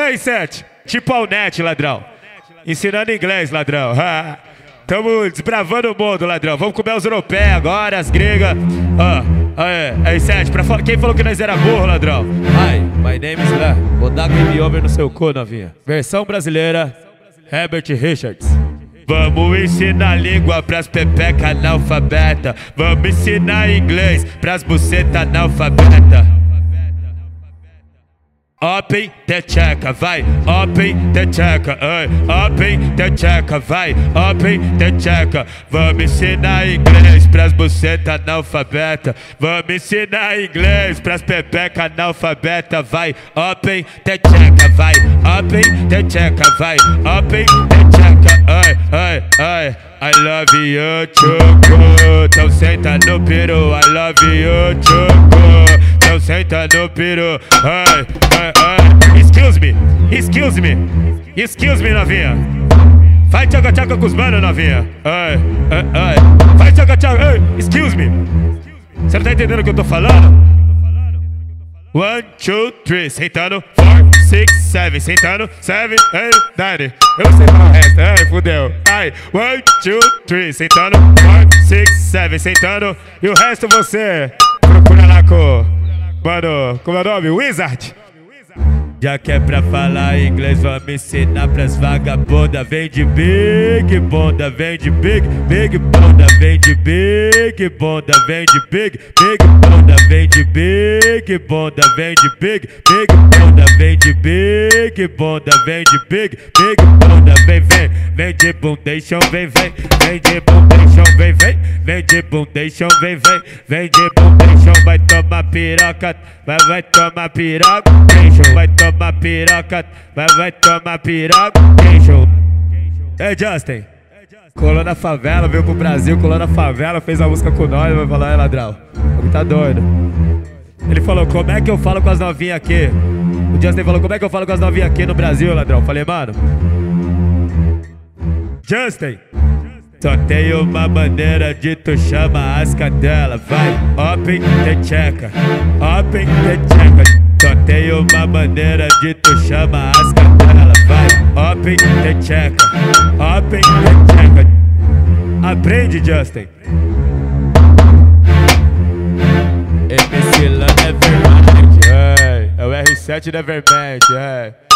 E aí, Sete? Tipo ao net, ladrão. Ensinando inglês, ladrão. Tamo desbravando o mundo, ladrão. Vamos comer os europeus agora, as gregas. Ah, aí, aí, Sete, pra quem falou que nós era burro, ladrão? Hi, my name is Lá. Vou dar game over no seu cu, novinha. Versão brasileira, Herbert Richards. Vamos ensinar língua pras pepeca analfabeta. Vamos ensinar inglês pras buceta analfabeta. Open the checa, vai, open the checa, ai, open the checa, vai, open the checa. Vamos ensinar inglês pras buceta analfabeta. Vamos ensinar inglês pras pepeca analfabeta, vai, open the checa, vai, open the checa, vai, open the checa, ai, ai, ai. I love you, choco. Então senta no peru, I love you, choco senta no peru. Ai, ai, ai. Excuse me, excuse me, excuse me, novinha. Faz tchaca tchaca com os manos, novinha. Ai, ai, ai. Faz tchaca tchaca, ai, excuse me. Você não tá entendendo o que eu tô falando? One, two, three, sentando. Four, six, seven, sentando. Seven, eight, nine. Eu sei falar o resto, ai, fudeu. Ai, one, two, three, sentando. Four, six, seven, sentando. E o resto você procura lá com. Mano, como é o nome? Wizard. Já que é pra falar inglês, vamos ensinar pras vagabundas. Vem de big bunda, vem de big, big bunda, vem de big bunda, vem de big, big bunda, vem de big bunda, vem de big, big bunda, vem de big bunda, vem de big, big bunda, vem, vem, vem de bundation, vem, vem, vem de bundation, vem, vem, vem de bundation, vem, vem, vem de bundation, vai tomar piroca, vai, vai tomar piroca, vai tomar tomar piroca, vai, tomar piroca. Quem show? É Justin. Colou na favela, veio pro Brasil, colou na favela, fez a música com nós, vai falar, é ladrão. O tá doido. Ele falou, como é que eu falo com as novinhas aqui? O Justin falou, como é que eu falo com as novinhas aqui no Brasil, ladrão? Falei, mano. Justin. Só tem uma maneira de tu chama as cadelas, vai, open the checa, open the checa. Só tem uma maneira de tu chama as cadelas, vai, open the checa, open the checa. Aprende, Justin. MC Lan é verdade, é, é o R7 da Vermente, é.